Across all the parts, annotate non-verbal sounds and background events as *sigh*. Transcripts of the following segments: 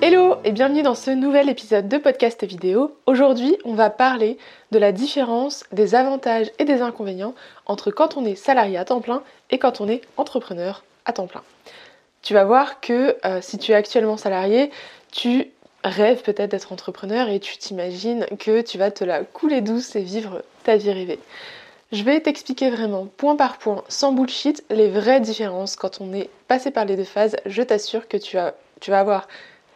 Hello et bienvenue dans ce nouvel épisode de podcast vidéo. Aujourd'hui, on va parler de la différence des avantages et des inconvénients entre quand on est salarié à temps plein et quand on est entrepreneur à temps plein. Tu vas voir que euh, si tu es actuellement salarié, tu rêves peut-être d'être entrepreneur et tu t'imagines que tu vas te la couler douce et vivre ta vie rêvée. Je vais t'expliquer vraiment point par point, sans bullshit, les vraies différences quand on est passé par les deux phases. Je t'assure que tu, tu vas avoir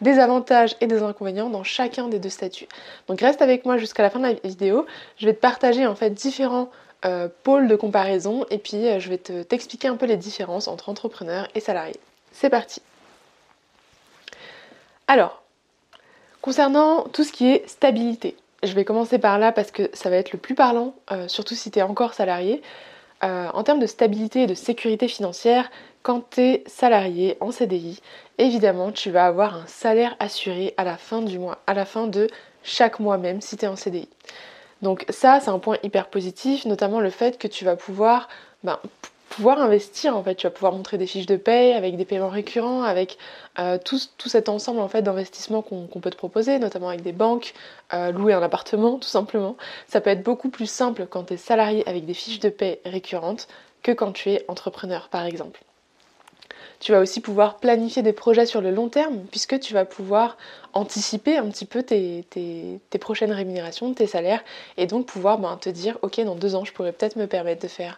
des avantages et des inconvénients dans chacun des deux statuts. Donc reste avec moi jusqu'à la fin de la vidéo. Je vais te partager en fait différents euh, pôles de comparaison et puis euh, je vais t'expliquer un peu les différences entre entrepreneurs et salariés. C'est parti. Alors, concernant tout ce qui est stabilité, je vais commencer par là parce que ça va être le plus parlant, euh, surtout si tu es encore salarié. en termes de stabilité et de sécurité financière, quand tu es salarié en CDI, évidemment, tu vas avoir un salaire assuré à la fin du mois, à la fin de chaque mois même si tu es en CDI. Donc ça, c'est un point hyper positif, notamment le fait que tu vas pouvoir, ben, pouvoir investir en fait. Tu vas pouvoir montrer des fiches de paye avec des paiements récurrents, avec euh, tout, cet ensemble en fait d'investissements qu'on peut te proposer, notamment avec des banques, euh, louer un appartement tout simplement. Ça peut être beaucoup plus simple quand tu es salarié avec des fiches de paye récurrentes que quand tu es entrepreneur par exemple. Tu vas aussi pouvoir planifier des projets sur le long terme puisque tu vas pouvoir anticiper un petit peu tes, prochaines rémunérations, tes salaires et donc pouvoir ben, te dire ok dans deux ans je pourrais peut-être me permettre de faire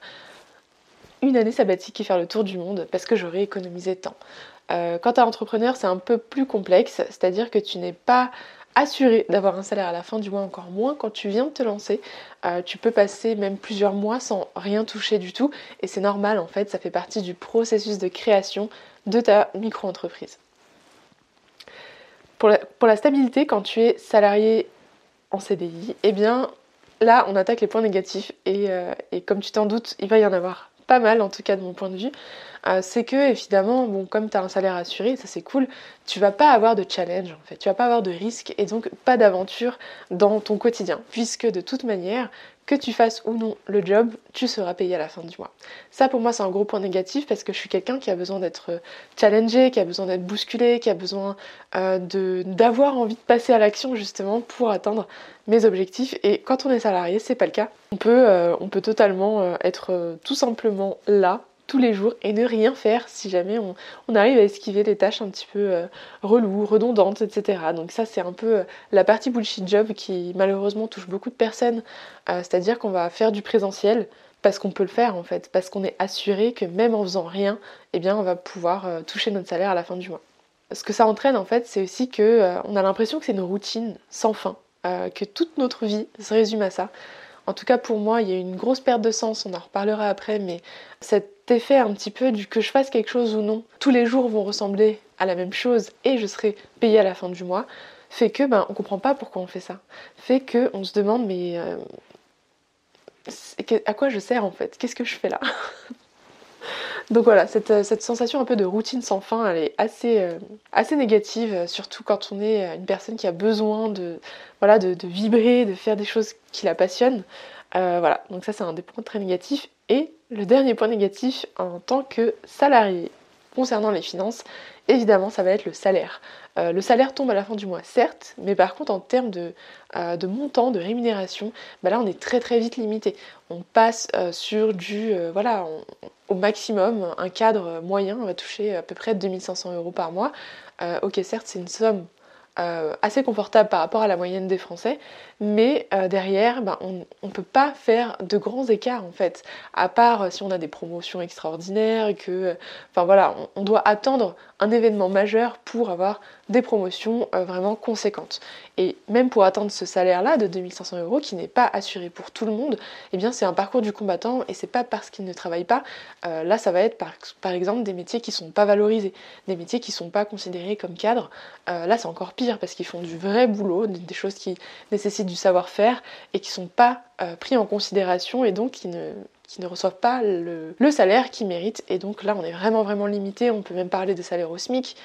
une année sabbatique et faire le tour du monde parce que j'aurais économisé temps. Euh, quand tu es entrepreneur, c'est un peu plus complexe, c'est-à-dire que tu n'es pas assuré d'avoir un salaire à la fin du mois, encore moins quand tu viens de te lancer. Euh, tu peux passer même plusieurs mois sans rien toucher du tout et c'est normal en fait, ça fait partie du processus de création de ta micro-entreprise. Pour la, stabilité, quand tu es salarié en CDI, eh bien là on attaque les points négatifs et, euh, et comme tu t'en doutes, il va y en avoir pas mal en tout cas de mon point de vue. Euh, c'est que évidemment, bon, comme tu as un salaire assuré, ça c'est cool, tu vas pas avoir de challenge en fait, tu vas pas avoir de risque et donc pas d'aventure dans ton quotidien, puisque de toute manière, que tu fasses ou non le job, tu seras payé à la fin du mois. Ça pour moi c'est un gros point négatif parce que je suis quelqu'un qui a besoin d'être challengé, qui a besoin d'être bousculé, qui a besoin euh, d'avoir envie de passer à l'action justement pour atteindre mes objectifs. Et quand on est salarié, c'est pas le cas. On peut, euh, on peut totalement être tout simplement là tous les jours et ne rien faire si jamais on, arrive à esquiver des tâches un petit peu euh, reloues, redondantes, etc. Donc ça c'est un peu euh, la partie bullshit job qui malheureusement touche beaucoup de personnes, euh, c'est-à-dire qu'on va faire du présentiel parce qu'on peut le faire en fait, parce qu'on est assuré que même en faisant rien, eh bien on va pouvoir toucher notre salaire à la fin du mois. Ce que ça entraîne en fait, c'est aussi que on a l'impression que c'est une routine sans fin, que toute notre vie se résume à ça. En tout cas pour moi, il y a une grosse perte de sens, on en reparlera après, mais cet effet un petit peu du que je fasse quelque chose ou non, tous les jours vont ressembler à la même chose et je serai payée à la fin du mois, fait que ben on comprend pas pourquoi on fait ça. Fait que on se demande mais euh, à quoi je sers en fait? Qu'est-ce que je fais là? *laughs* Donc voilà, cette, sensation un peu de routine sans fin, elle est assez, euh, assez négative, surtout quand on est une personne qui a besoin de, voilà, de, vibrer, de faire des choses qui la passionnent. Euh, voilà, donc ça c'est un des points très négatifs. Et le dernier point négatif en tant que salarié concernant les finances, évidemment ça va être le salaire. Euh, le salaire tombe à la fin du mois, certes, mais par contre en termes de, euh, montant, de rémunération, bah là on est très très vite limité. On passe sur du, voilà, au maximum, un cadre moyen, on va toucher à peu près 2500 euros par mois. ok, certes c'est une somme assez confortable par rapport à la moyenne des Français, mais derrière, ben, on ne peut pas faire de grands écarts en fait, à part si on a des promotions extraordinaires, que, enfin voilà, on doit attendre un événement majeur pour avoir des promotions euh, vraiment conséquentes. Et même pour atteindre ce salaire-là de 2500 euros, qui n'est pas assuré pour tout le monde, eh bien c'est un parcours du combattant et c'est pas parce qu'il ne travaille pas. Euh, là, ça va être par, exemple des métiers qui sont pas valorisés, des métiers qui sont pas considérés comme cadres. Euh, là, c'est encore pire parce qu'ils font du vrai boulot, des choses qui nécessitent du savoir-faire et qui sont pas pris en considération et donc qui ne qui ne reçoivent pas le, salaire qu'ils méritent. Et donc là, on est vraiment, vraiment limité. On peut même parler de salaire au SMIC.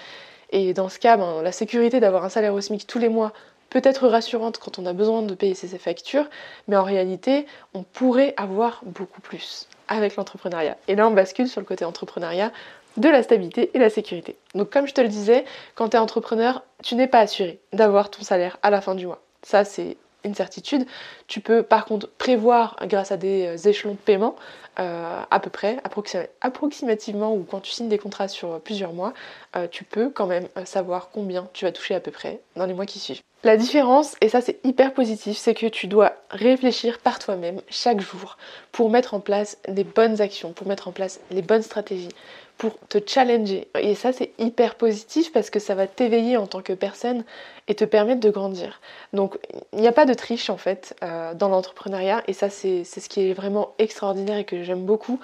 Et dans ce cas, ben, la sécurité d'avoir un salaire au SMIC tous les mois peut être rassurante quand on a besoin de payer ses factures, mais en réalité, on pourrait avoir beaucoup plus avec l'entrepreneuriat. Et là, on bascule sur le côté entrepreneuriat de la stabilité et la sécurité. Donc comme je te le disais, quand tu es entrepreneur, tu n'es pas assuré d'avoir ton salaire à la fin du mois. Ça, c'est une certitude. Tu peux par contre prévoir grâce à des euh, échelons de paiement euh, à peu près, approximativement, ou quand tu signes des contrats sur plusieurs mois, euh, tu peux quand même savoir combien tu vas toucher à peu près dans les mois qui suivent. La différence, et ça c'est hyper positif, c'est que tu dois réfléchir par toi-même chaque jour pour mettre en place les bonnes actions, pour mettre en place les bonnes stratégies, pour te challenger. Et ça, c'est hyper positif parce que ça va t'éveiller en tant que personne et te permettre de grandir. Donc, il n'y a pas de triche en fait euh, dans l'entrepreneuriat et ça, c'est ce qui est vraiment extraordinaire et que j'aime beaucoup.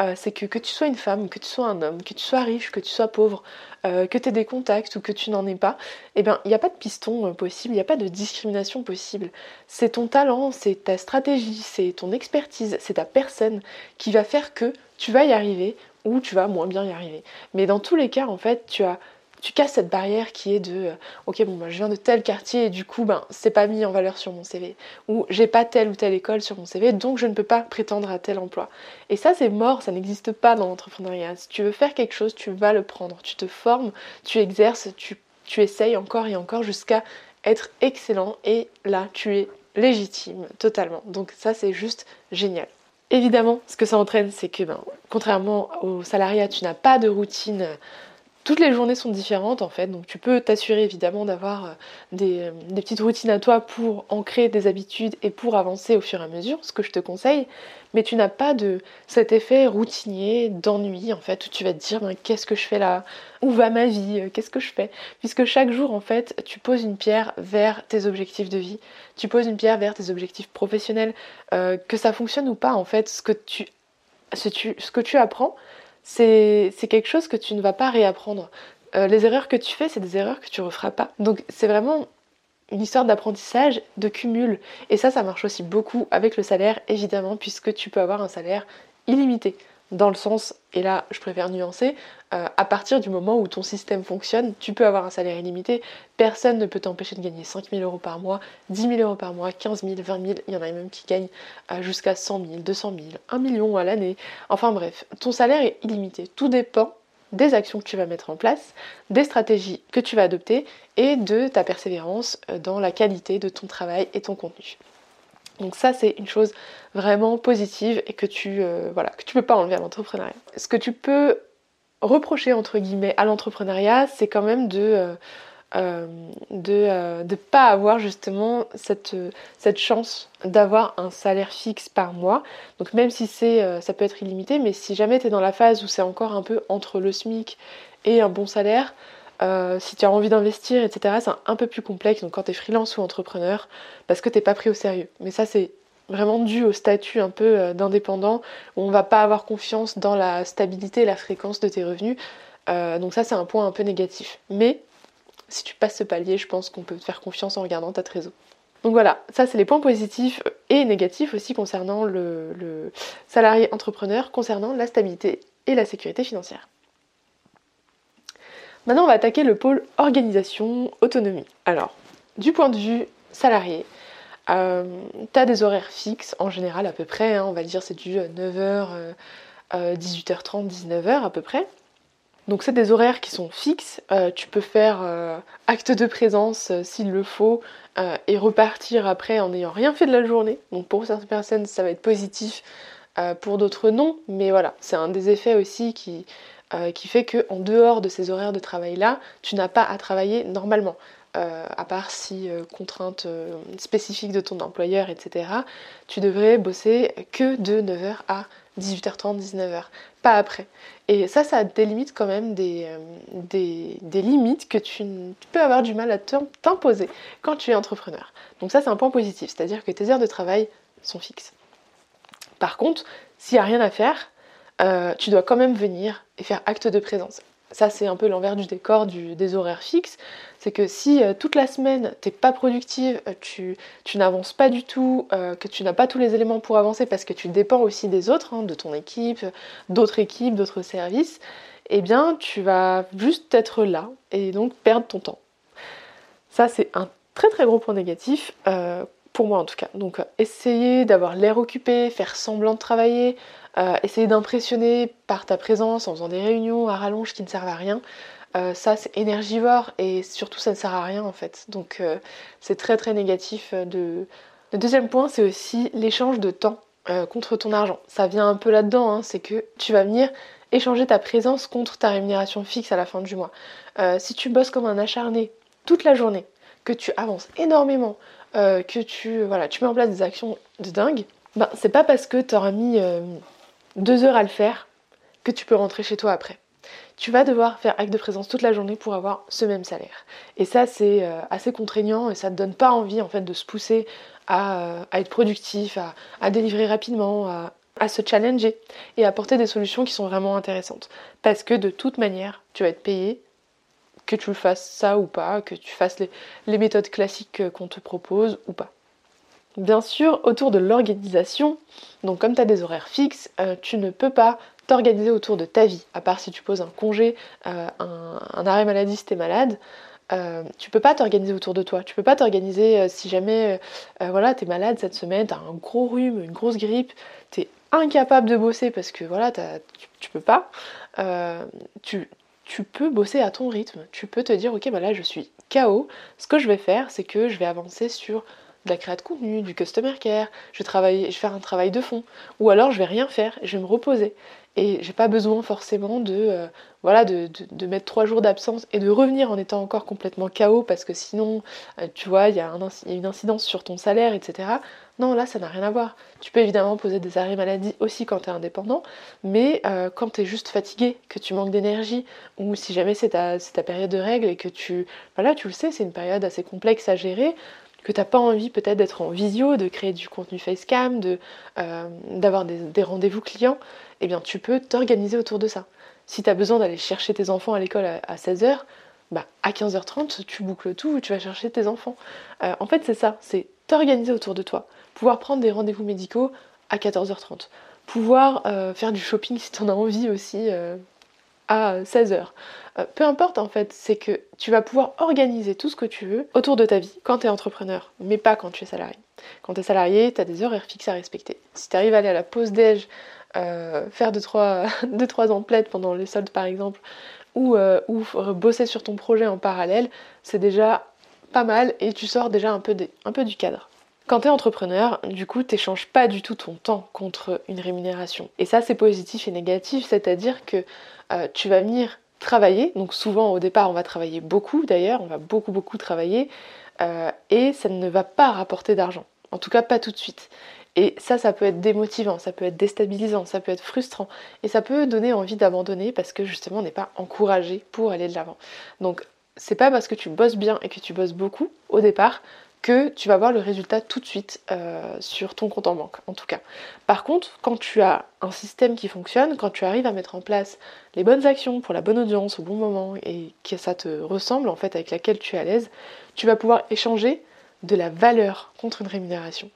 Euh, c'est que que tu sois une femme, que tu sois un homme, que tu sois riche, que tu sois pauvre, euh, que tu aies des contacts ou que tu n'en aies pas, eh bien, il n'y a pas de piston possible, il n'y a pas de discrimination possible. C'est ton talent, c'est ta stratégie, c'est ton expertise, c'est ta personne qui va faire que tu vas y arriver ou tu vas moins bien y arriver. Mais dans tous les cas, en fait, tu as tu casses cette barrière qui est de euh, ok bon bah, je viens de tel quartier et du coup ben c'est pas mis en valeur sur mon CV ou j'ai pas telle ou telle école sur mon CV donc je ne peux pas prétendre à tel emploi. Et ça c'est mort ça n'existe pas dans l'entrepreneuriat. Si tu veux faire quelque chose tu vas le prendre. Tu te formes tu exerces tu, tu essayes encore et encore jusqu'à être excellent. Et là tu es légitime totalement. Donc ça c'est juste génial Évidemment, ce que ça entraîne, c'est que, ben, contrairement au salariat, tu n'as pas de routine. Toutes les journées sont différentes en fait, donc tu peux t'assurer évidemment d'avoir euh, des, des, petites routines à toi pour ancrer des habitudes et pour avancer au fur et à mesure, ce que je te conseille. Mais tu n'as pas de cet effet routinier d'ennui en fait où tu vas te dire ben, qu'est-ce que je fais là? Où va ma vie? Euh, qu'est-ce que je fais? Puisque chaque jour en fait tu poses une pierre vers tes objectifs de vie. Tu poses une pierre vers tes objectifs professionnels. Euh, que ça fonctionne ou pas en fait ce que tu apprends c'est quelque chose que tu ne vas pas réapprendre euh, les erreurs que tu fais, c'est des erreurs que tu referas pas. Donc c'est vraiment une histoire d'apprentissage, de cumul. Et ça, ça marche aussi beaucoup avec le salaire, évidemment, puisque tu peux avoir un salaire illimité. Dans le sens, et là je préfère nuancer, euh, à partir du moment où ton système fonctionne, tu peux avoir un salaire illimité. Personne ne peut t'empêcher de gagner 5 000 euros par mois, 10 000 euros par mois, 15 000, 20 000. Il y en a même qui gagnent euh, jusqu'à 100 000, 200 000, 1 million à l'année. Enfin bref, ton salaire est illimité. Tout dépend des actions que tu vas mettre en place, des stratégies que tu vas adopter et de ta persévérance euh, dans la qualité de ton travail et ton contenu. Donc ça c'est une chose vraiment positive et que tu euh, voilà que tu peux pas enlever à l'entrepreneuriat. Ce que tu peux reprocher entre guillemets à l'entrepreneuriat, c'est quand même de euh, euh, ne euh, pas avoir justement cette, chance d'avoir un salaire fixe par mois. Donc même si c'est euh, ça peut être illimité, mais si jamais tu es dans la phase où c'est encore un peu entre le SMIC et un bon salaire, si tu as envie d'investir, etc., c'est un, peu plus complexe donc quand tu es freelance ou entrepreneur, parce que t'es pas pris au sérieux. Mais ça c'est vraiment dû au statut un peu d'indépendant, où on va pas avoir confiance dans la stabilité et la fréquence de tes revenus. donc ça c'est un point un peu négatif. Mais si tu passes ce palier, je pense qu'on peut te faire confiance en regardant ta trésor. Donc voilà, ça c'est les points positifs et négatifs aussi concernant le, salarié entrepreneur, concernant la stabilité et la sécurité financière. Maintenant on va attaquer le pôle organisation, autonomie. Alors, du point de vue salarié, euh, tu as des horaires fixes en général à peu près, hein, on va dire c'est du 9h, 18h30, 19h à peu près. Donc c'est des horaires qui sont fixes. Euh, tu peux faire euh, acte de présence euh, s'il le faut et repartir après en n'ayant rien fait de la journée. Donc pour certaines personnes ça va être positif, pour d'autres non. Mais voilà, c'est un des effets aussi qui, qui fait qu'en dehors de ces horaires de travail là, tu n'as pas à travailler normalement. à part si contrainte spécifique de ton employeur, etc., tu devrais bosser que de 9h à 18h30, 19h, pas après. Et ça, ça délimite quand même des, des, limites que tu, peux avoir du mal à t'imposer quand tu es entrepreneur. Donc ça, c'est un point positif, c'est-à-dire que tes heures de travail sont fixes. Par contre, s'il n'y a rien à faire, euh, tu dois quand même venir et faire acte de présence. Ça, c'est un peu l'envers du décor des horaires fixes. C'est que si euh, toute la semaine, tu n'es pas productive, euh, tu, n'avances pas du tout, que tu n'as pas tous les éléments pour avancer parce que tu dépends aussi des autres, hein, de ton équipe, d'autres équipes, d'autres services, eh bien, tu vas juste être là et donc perdre ton temps. Ça, c'est un très très gros point négatif pour moi en tout cas. Donc essayer d'avoir l'air occupé, faire semblant de travailler, euh, essayer d'impressionner par ta présence en faisant des réunions à rallonge qui ne servent à rien. Euh, ça c'est énergivore et surtout ça ne sert à rien en fait. Donc c'est très très négatif. De... Le deuxième point c'est aussi l'échange de temps contre ton argent. Ça vient un peu là-dedans, hein. c'est que tu vas venir échanger ta présence contre ta rémunération fixe à la fin du mois. si tu bosses comme un acharné toute la journée, que tu avances énormément, euh, que tu, voilà, tu mets en place des actions de dingue, ben, c'est pas parce que tu auras mis euh, deux heures à le faire que tu peux rentrer chez toi après. Tu vas devoir faire acte de présence toute la journée pour avoir ce même salaire. Et ça, c'est euh, assez contraignant et ça ne donne pas envie en fait de se pousser à, être productif, à, délivrer rapidement, à, se challenger et à apporter des solutions qui sont vraiment intéressantes. Parce que de toute manière, tu vas être payé que tu fasses ça ou pas, que tu fasses les, méthodes classiques qu'on te propose ou pas. Bien sûr, autour de l'organisation, donc comme tu as des horaires fixes, euh, tu ne peux pas t'organiser autour de ta vie, à part si tu poses un congé, euh, un, arrêt maladie si tu es malade. Euh, tu peux pas t'organiser autour de toi. Tu peux pas t'organiser si jamais voilà, tu es malade cette semaine, tu as un gros rhume, une grosse grippe, tu es incapable de bosser parce que voilà, tu, tu, peux pas. tu, tu peux bosser à ton rythme. Tu peux te dire, ok, bah là je suis KO. Ce que je vais faire, c'est que je vais avancer sur de la création de contenu, du customer care, je vais, je vais faire un travail de fond. Ou alors je vais rien faire, je vais me reposer. Et j'ai pas besoin forcément de, euh, voilà, de, mettre trois jours d'absence et de revenir en étant encore complètement KO parce que sinon, euh, tu vois, il y, a une incidence sur ton salaire, etc. Non, là, ça n'a rien à voir. Tu peux évidemment poser des arrêts maladie aussi quand tu es indépendant, mais euh, quand tu es juste fatigué, que tu manques d'énergie, ou si jamais c'est ta, ta, période de règles et que tu... Voilà, tu le sais, c'est une période assez complexe à gérer, que tu n'as pas envie peut-être d'être en visio, de créer du contenu facecam, de, euh, d'avoir des, rendez-vous clients, eh bien tu peux t'organiser autour de ça. Si tu as besoin d'aller chercher tes enfants à l'école à, 16h, bah, à 15h30, tu boucles tout, tu vas chercher tes enfants. Euh, en fait, c'est ça, c'est t'organiser autour de toi pouvoir prendre des rendez-vous médicaux à 14h30, pouvoir euh, faire du shopping si tu en as envie aussi à 16h. Euh, peu importe en fait, c'est que tu vas pouvoir organiser tout ce que tu veux autour de ta vie quand tu es entrepreneur, mais pas quand tu es salarié. Quand tu es salarié, tu as des horaires fixes à respecter. Si tu arrives à aller à la pause déj, faire 2-3 *laughs* trois emplettes pendant les soldes par exemple, ou, ou bosser sur ton projet en parallèle, c'est déjà pas mal et tu sors déjà un peu, un peu du cadre. Quand tu es entrepreneur, du coup, tu n'échanges pas du tout ton temps contre une rémunération. Et ça, c'est positif et négatif, c'est-à-dire que euh, tu vas venir travailler, donc souvent au départ, on va travailler beaucoup d'ailleurs, on va beaucoup, beaucoup travailler, euh, et ça ne va pas rapporter d'argent. En tout cas, pas tout de suite. Et ça, ça peut être démotivant, ça peut être déstabilisant, ça peut être frustrant, et ça peut donner envie d'abandonner parce que justement, on n'est pas encouragé pour aller de l'avant. Donc, c'est pas parce que tu bosses bien et que tu bosses beaucoup au départ que tu vas voir le résultat tout de suite euh, sur ton compte en banque, en tout cas. Par contre, quand tu as un système qui fonctionne, quand tu arrives à mettre en place les bonnes actions pour la bonne audience au bon moment et que ça te ressemble en fait avec laquelle tu es à l'aise, tu vas pouvoir échanger de la valeur contre une rémunération.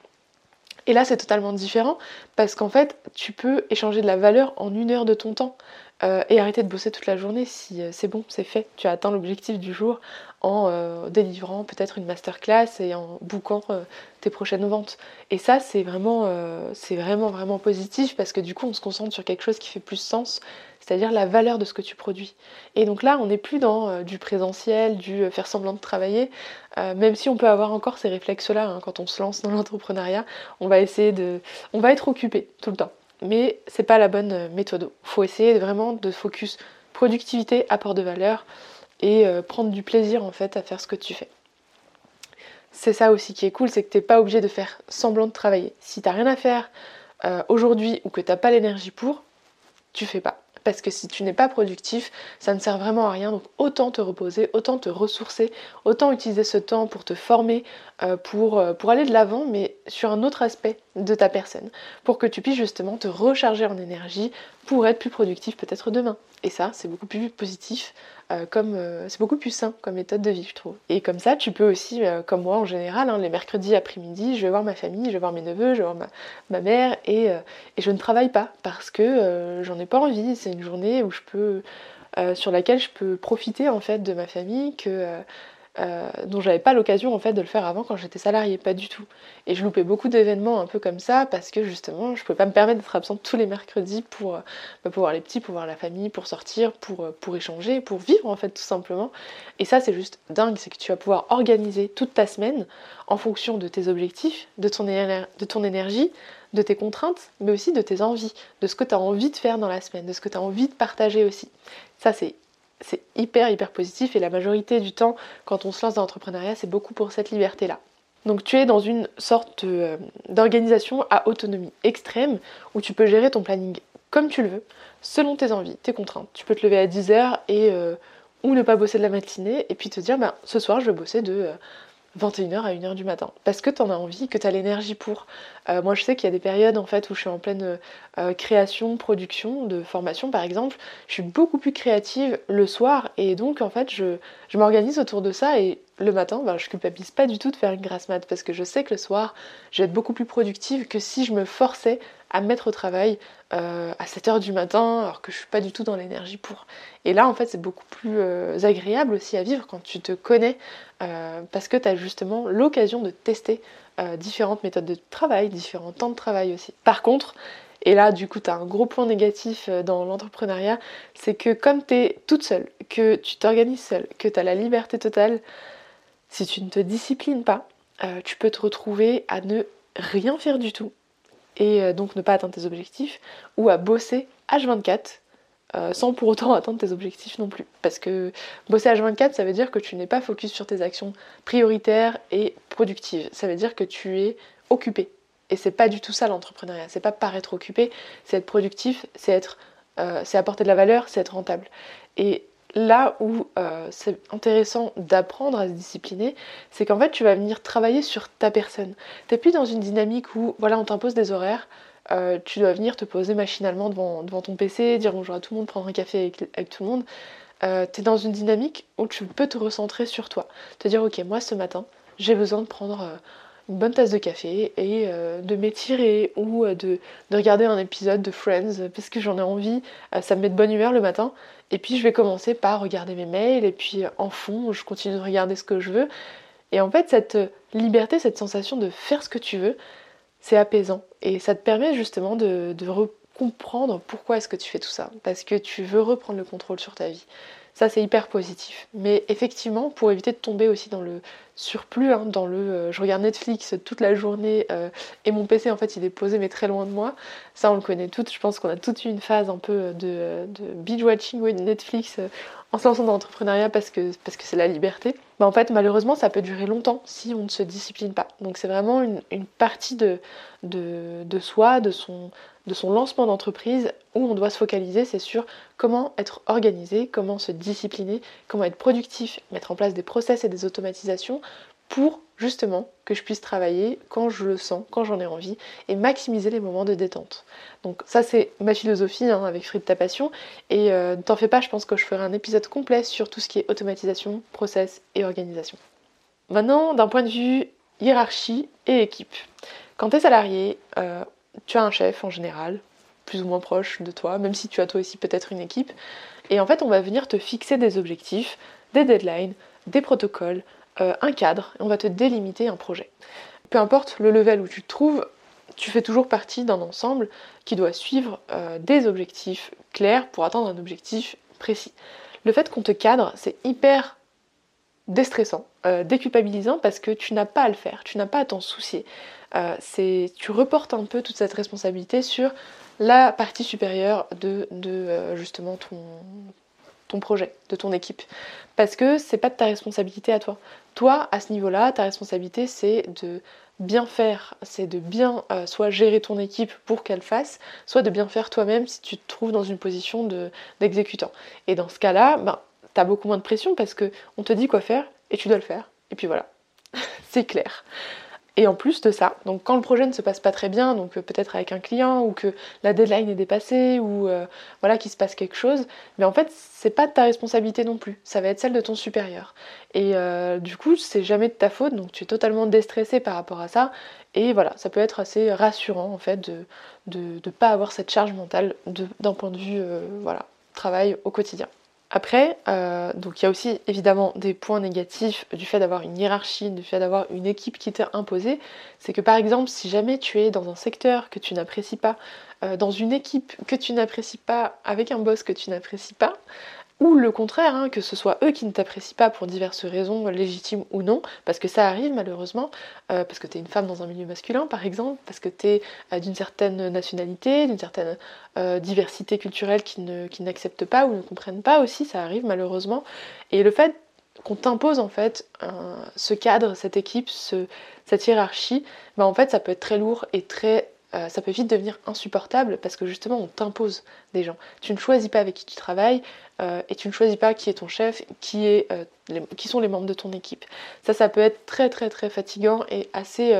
Et là, c'est totalement différent parce qu'en fait, tu peux échanger de la valeur en une heure de ton temps. Euh, et arrêter de bosser toute la journée si euh, c'est bon, c'est fait. Tu as atteint l'objectif du jour en euh, délivrant peut-être une masterclass et en bouquant tes prochaines ventes. Et ça, c'est vraiment, c'est vraiment, vraiment positif parce que du coup, on se concentre sur quelque chose qui fait plus sens, c'est-à-dire la valeur de ce que tu produis. Et donc là, on n'est plus dans du présentiel, du faire semblant de travailler, même si on peut avoir encore ces réflexes-là hein, quand on se lance dans l'entrepreneuriat, on va essayer de, on va être occupé tout le temps mais c'est pas la bonne euh, méthode. Il faut essayer vraiment de focus productivité, apport de valeur et euh, prendre du plaisir en fait à faire ce que tu fais. c'est ça aussi qui est cool, c'est que t'es pas obligé de faire semblant de travailler. Si t'as rien à faire euh, aujourd'hui ou que t'as pas l'énergie pour, tu fais pas. Parce que si tu n'es pas productif, ça ne sert vraiment à rien. Donc autant te reposer, autant te ressourcer, autant utiliser ce temps pour te former, euh, pour, euh, pour aller de l'avant, mais sur un autre aspect de ta personne. Pour que tu puisses justement te recharger en énergie pour être plus productif peut-être demain. Et ça, c'est beaucoup plus positif, comme c'est beaucoup plus sain comme méthode de vie, je trouve. Et comme ça, tu peux aussi, comme moi en général, hein, les mercredis après-midi, je vais voir ma famille, je vais voir mes neveux, je vais voir ma, mère, et, je ne travaille pas parce que j'en ai pas envie. C'est une journée sur laquelle je peux profiter en fait de ma famille, euh, dont j'avais pas l'occasion en fait de le faire avant quand j'étais salariée, pas du tout. Et je loupais beaucoup d'événements un peu comme ça parce que justement je pouvais pas me permettre d'être absente tous les mercredis pour, euh, bah, voir les petits, pour voir la famille, pour sortir, pour, euh, pour échanger, pour vivre en fait tout simplement. Et ça c'est juste dingue, c'est que tu vas pouvoir organiser toute ta semaine en fonction de tes objectifs, de ton, de ton énergie, de tes contraintes, mais aussi de tes envies, de ce que tu as envie de faire dans la semaine, de ce que tu as envie de partager aussi. Ça, c'est c'est hyper hyper positif et la majorité du temps quand on se lance dans l'entrepreneuriat c'est beaucoup pour cette liberté là. Donc tu es dans une sorte euh, d'organisation à autonomie extrême où tu peux gérer ton planning comme tu le veux, selon tes envies, tes contraintes. Tu peux te lever à 10h et euh, ou ne pas bosser de la matinée et puis te dire ben, ce soir je vais bosser de euh, 21h à 1h du matin. Parce que tu en as envie, que tu as l'énergie pour. Euh, moi, je sais qu'il y a des périodes en fait où je suis en pleine euh, création, production de formation par exemple. Je suis beaucoup plus créative le soir et donc en fait, je, je m'organise autour de ça et le matin, ben, je culpabilise pas du tout de faire une grasse mat parce que je sais que le soir, je vais être beaucoup plus productive que si je me forçais à me mettre au travail euh, à 7h du matin alors que je suis pas du tout dans l'énergie pour. Et là, en fait, c'est beaucoup plus agréable aussi à vivre quand tu te connais euh, parce que tu as justement l'occasion de tester euh, différentes méthodes de travail, différents temps de travail aussi. Par contre, et là du coup tu as un gros point négatif euh, dans l'entrepreneuriat, c'est que comme tu es toute seule, que tu t'organises seule, que tu as la liberté totale, si tu ne te disciplines pas, tu peux te retrouver à ne rien faire du tout et donc ne pas atteindre tes objectifs ou à bosser H24 euh, sans pour autant *laughs* atteindre tes objectifs non plus. Parce que bosser H24, ça veut dire que tu n'es pas focus sur tes actions prioritaires et productives. Ça veut dire que tu es occupé. Et c'est pas du tout ça l'entrepreneuriat. C'est pas paraître occupé, c'est être productif, c'est être, euh, c'est apporter de la valeur, c'est être rentable. Là où euh, c'est intéressant d'apprendre à se discipliner, c'est qu'en fait tu vas venir travailler sur ta personne. T'es plus dans une dynamique où voilà on t'impose des horaires, euh, tu dois venir te poser machinalement devant, ton PC, dire bonjour à tout le monde, prendre un café avec, tout le monde. Euh, tu es dans une dynamique où tu peux te recentrer sur toi. Te dire, ok, moi ce matin, j'ai besoin de prendre euh, une bonne tasse de café et de m'étirer ou de, regarder un épisode de Friends parce que j'en ai envie, ça me met de bonne humeur le matin. Et puis je vais commencer par regarder mes mails et puis en fond, je continue de regarder ce que je veux. Et en fait, cette liberté, cette sensation de faire ce que tu veux, c'est apaisant et ça te permet justement de, de comprendre pourquoi est-ce que tu fais tout ça. Parce que tu veux reprendre le contrôle sur ta vie. Ça, c'est hyper positif. Mais effectivement, pour éviter de tomber aussi dans le surplus, hein, dans le euh, je regarde Netflix toute la journée euh, et mon PC, en fait, il est posé mais très loin de moi. Ça, on le connaît toutes. Je pense qu'on a toutes eu une phase un peu de, de binge-watching Netflix euh, en se lançant dans l'entrepreneuriat parce que parce que c'est la liberté. En fait, malheureusement, ça peut durer longtemps si on ne se discipline pas. Donc, c'est vraiment une, une partie de, de, de soi, de son, de son lancement d'entreprise où on doit se focaliser, c'est sur comment être organisé, comment se discipliner, comment être productif, mettre en place des process et des automatisations pour justement que je puisse travailler quand je le sens, quand j'en ai envie et maximiser les moments de détente. Donc ça c'est ma philosophie hein, avec Fruit de ta passion et euh, ne t'en fais pas, je pense que je ferai un épisode complet sur tout ce qui est automatisation, process et organisation. Maintenant d'un point de vue hiérarchie et équipe. Quand tu es salarié, euh, tu as un chef en général, plus ou moins proche de toi, même si tu as toi aussi peut-être une équipe. Et en fait, on va venir te fixer des objectifs, des deadlines, des protocoles, euh, un cadre, et on va te délimiter un projet. Peu importe le level où tu te trouves, tu fais toujours partie d'un ensemble qui doit suivre euh, des objectifs clairs pour atteindre un objectif précis. Le fait qu'on te cadre, c'est hyper déstressant, euh, déculpabilisant parce que tu n'as pas à le faire, tu n'as pas à t'en soucier. Euh, tu reportes un peu toute cette responsabilité sur la partie supérieure de, euh, justement ton, projet, de ton équipe. Parce que c'est pas de ta responsabilité à toi. Toi, à ce niveau-là, ta responsabilité, c'est de bien faire, c'est de bien euh, soit gérer ton équipe pour qu'elle fasse, soit de bien faire toi-même si tu te trouves dans une position d'exécutant. et dans ce cas-là, ben, tu as beaucoup moins de pression parce qu'on te dit quoi faire et tu dois le faire. Et puis voilà, *laughs* c'est clair. Et en plus de ça, donc quand le projet ne se passe pas très bien, donc euh, peut-être avec un client ou que la deadline est dépassée ou euh, voilà qu'il se passe quelque chose, mais en fait c'est pas de ta responsabilité non plus, ça va être celle de ton supérieur. Et euh, du coup c'est jamais de ta faute, donc tu es totalement déstressé par rapport à ça. Et voilà, ça peut être assez rassurant en fait de ne de, pas avoir cette charge mentale d'un point de vue voilà travail au quotidien. Après, euh, donc il y a aussi évidemment des points négatifs du fait d'avoir une hiérarchie, du fait d'avoir une équipe qui t'est imposée. C'est que par exemple, si jamais tu es dans un secteur que tu n'apprécies pas, euh, dans une équipe que tu n'apprécies pas, avec un boss que tu n'apprécies pas, ou le contraire, hein, que ce soit eux qui ne t'apprécient pas pour diverses raisons, légitimes ou non, parce que ça arrive malheureusement, euh, parce que tu es une femme dans un milieu masculin par exemple, parce que tu es euh, d'une certaine nationalité, d'une certaine euh, diversité culturelle qui, n'acceptent pas ou ne comprennent pas aussi, ça arrive malheureusement. Et le fait qu'on t'impose en fait ce cadre, cette équipe, cette hiérarchie, bah, en fait ça peut être très lourd et très euh, ça peut vite devenir insupportable parce que justement on t'impose des gens. Tu ne choisis pas avec qui tu travailles euh, et tu ne choisis pas qui est ton chef, qui, euh, qui sont les membres de ton équipe. Ça, ça peut être très très très fatigant et assez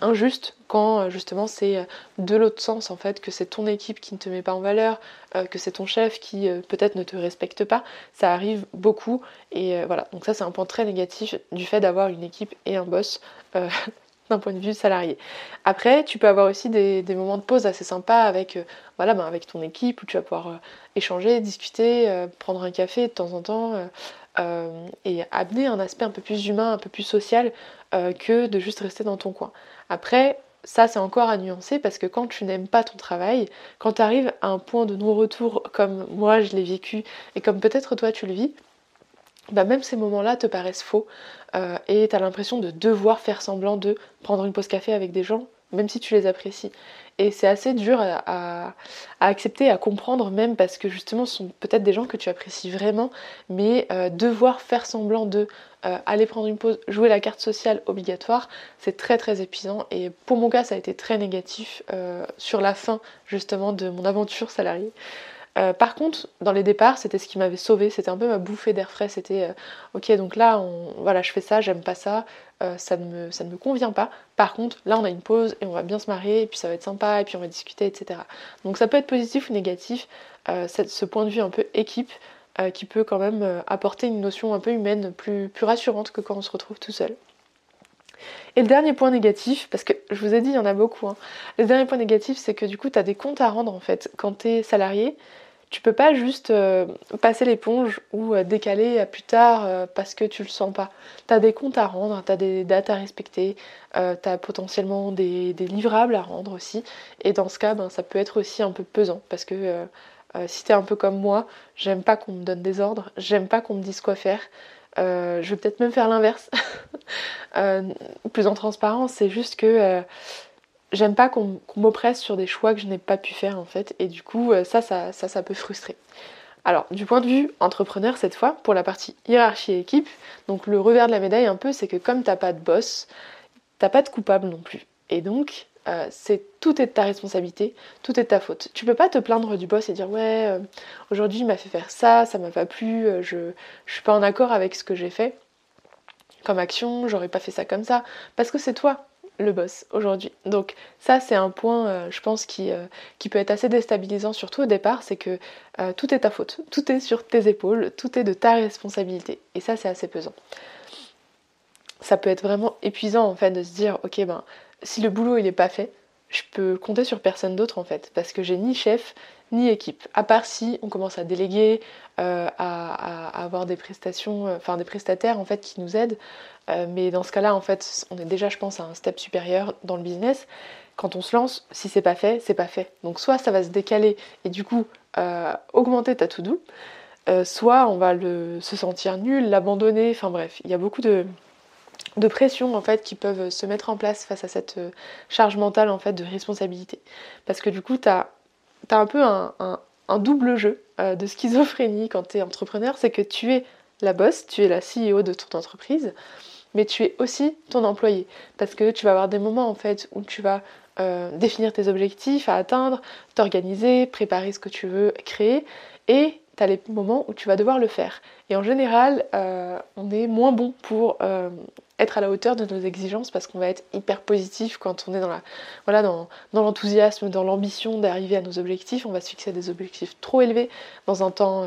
injuste quand justement c'est de l'autre sens en fait, que c'est ton équipe qui ne te met pas en valeur, que c'est ton chef qui peut-être ne te respecte pas. Ça arrive beaucoup et voilà. Donc ça c'est un point très négatif du fait d'avoir une équipe et un boss *laughs* d'un point de vue salarié. Après, tu peux avoir aussi des, moments de pause assez sympas avec, euh, voilà, ben avec ton équipe où tu vas pouvoir euh, échanger, discuter, euh, prendre un café de temps en temps et amener un aspect un peu plus humain, un peu plus social que de juste rester dans ton coin. Après, ça c'est encore à nuancer parce que quand tu n'aimes pas ton travail, quand tu arrives à un point de non-retour comme moi je l'ai vécu et comme peut-être toi tu le vis, bah même ces moments-là te paraissent faux euh, et tu as l'impression de devoir faire semblant de prendre une pause café avec des gens, même si tu les apprécies. Et c'est assez dur à, accepter, à comprendre même parce que justement ce sont peut-être des gens que tu apprécies vraiment, mais euh, devoir faire semblant de euh, aller prendre une pause, jouer la carte sociale obligatoire, c'est très très épuisant et pour mon cas ça a été très négatif sur la fin justement de mon aventure salariée. Euh, par contre, dans les départs, c'était ce qui m'avait sauvé, c'était un peu ma bouffée d'air frais. C'était euh, ok, donc là, voilà, je fais ça, j'aime pas ça, euh, ça, ne me, convient pas. Par contre, là, on a une pause et on va bien se marier, et puis ça va être sympa, et puis on va discuter, etc. Donc ça peut être positif ou négatif, ce point de vue un peu équipe qui peut quand même apporter une notion un peu humaine, plus, plus rassurante que quand on se retrouve tout seul. Et le dernier point négatif, parce que je vous ai dit, il y en a beaucoup, hein. le dernier point négatif, c'est que du coup, tu as des comptes à rendre en fait quand tu es salarié tu peux pas juste euh, passer l'éponge ou euh, décaler à plus tard euh, parce que tu le sens pas. Tu as des comptes à rendre, tu as des dates à respecter, tu as potentiellement des, livrables à rendre aussi. Et dans ce cas, ben, ça peut être aussi un peu pesant parce que si tu es un peu comme moi, j'aime pas qu'on me donne des ordres, j'aime pas qu'on me dise quoi faire. je vais peut-être même faire l'inverse. *laughs* plus en transparence, c'est juste que j'aime pas qu'on m'oppresse sur des choix que je n'ai pas pu faire en fait et du coup euh, ça ça, ça peut frustrer. Alors du point de vue entrepreneur cette fois pour la partie hiérarchie et équipe, donc le revers de la médaille un peu c'est que comme t'as pas de boss, t'as pas de coupable non plus et donc euh, c'est tout est de ta responsabilité, tout est de ta faute. Tu peux pas te plaindre du boss et dire ouais euh, aujourd'hui il m'a fait faire ça, ça m'a pas plu, je, je suis pas en accord avec ce que j'ai fait comme action, j'aurais pas fait ça comme ça parce que c'est toi le boss aujourd'hui. Donc ça c'est un point euh, je pense qui, euh, qui, peut être assez déstabilisant surtout au départ, c'est que euh, tout est ta faute, tout est sur tes épaules, tout est de ta responsabilité et ça c'est assez pesant. Ça peut être vraiment épuisant en fait de se dire ok ben si le boulot il n'est pas fait, je peux compter sur personne d'autre en fait parce que j'ai ni chef ni équipe. À part si on commence à déléguer, à, à, avoir des prestations, enfin des prestataires en fait qui nous aident. Euh, mais dans ce cas-là, en fait, on est déjà, je pense, à un step supérieur dans le business. Quand on se lance, si c'est pas fait, c'est pas fait. Donc soit ça va se décaler et du coup euh, augmenter ta to-do, euh, soit on va se sentir nul, l'abandonner. Enfin bref, il y a beaucoup de, de en fait qui peuvent se mettre en place face à cette charge mentale en fait de responsabilité. Parce que du coup, tu as, un peu un, double jeu de schizophrénie quand tu es entrepreneur, c'est que tu es la boss, tu es la CEO de ton entreprise, mais tu es aussi ton employé. Parce que tu vas avoir des moments en fait où tu vas euh, définir tes objectifs à atteindre, t'organiser, préparer ce que tu veux créer, et tu as les moments où tu vas devoir le faire. Et en général, euh, on est moins bon pour euh, être à la hauteur de nos exigences parce qu'on va être hyper positif quand on est dans la voilà dans, dans l'enthousiasme, dans l'ambition d'arriver à nos objectifs. On va se fixer des objectifs trop élevés dans un temps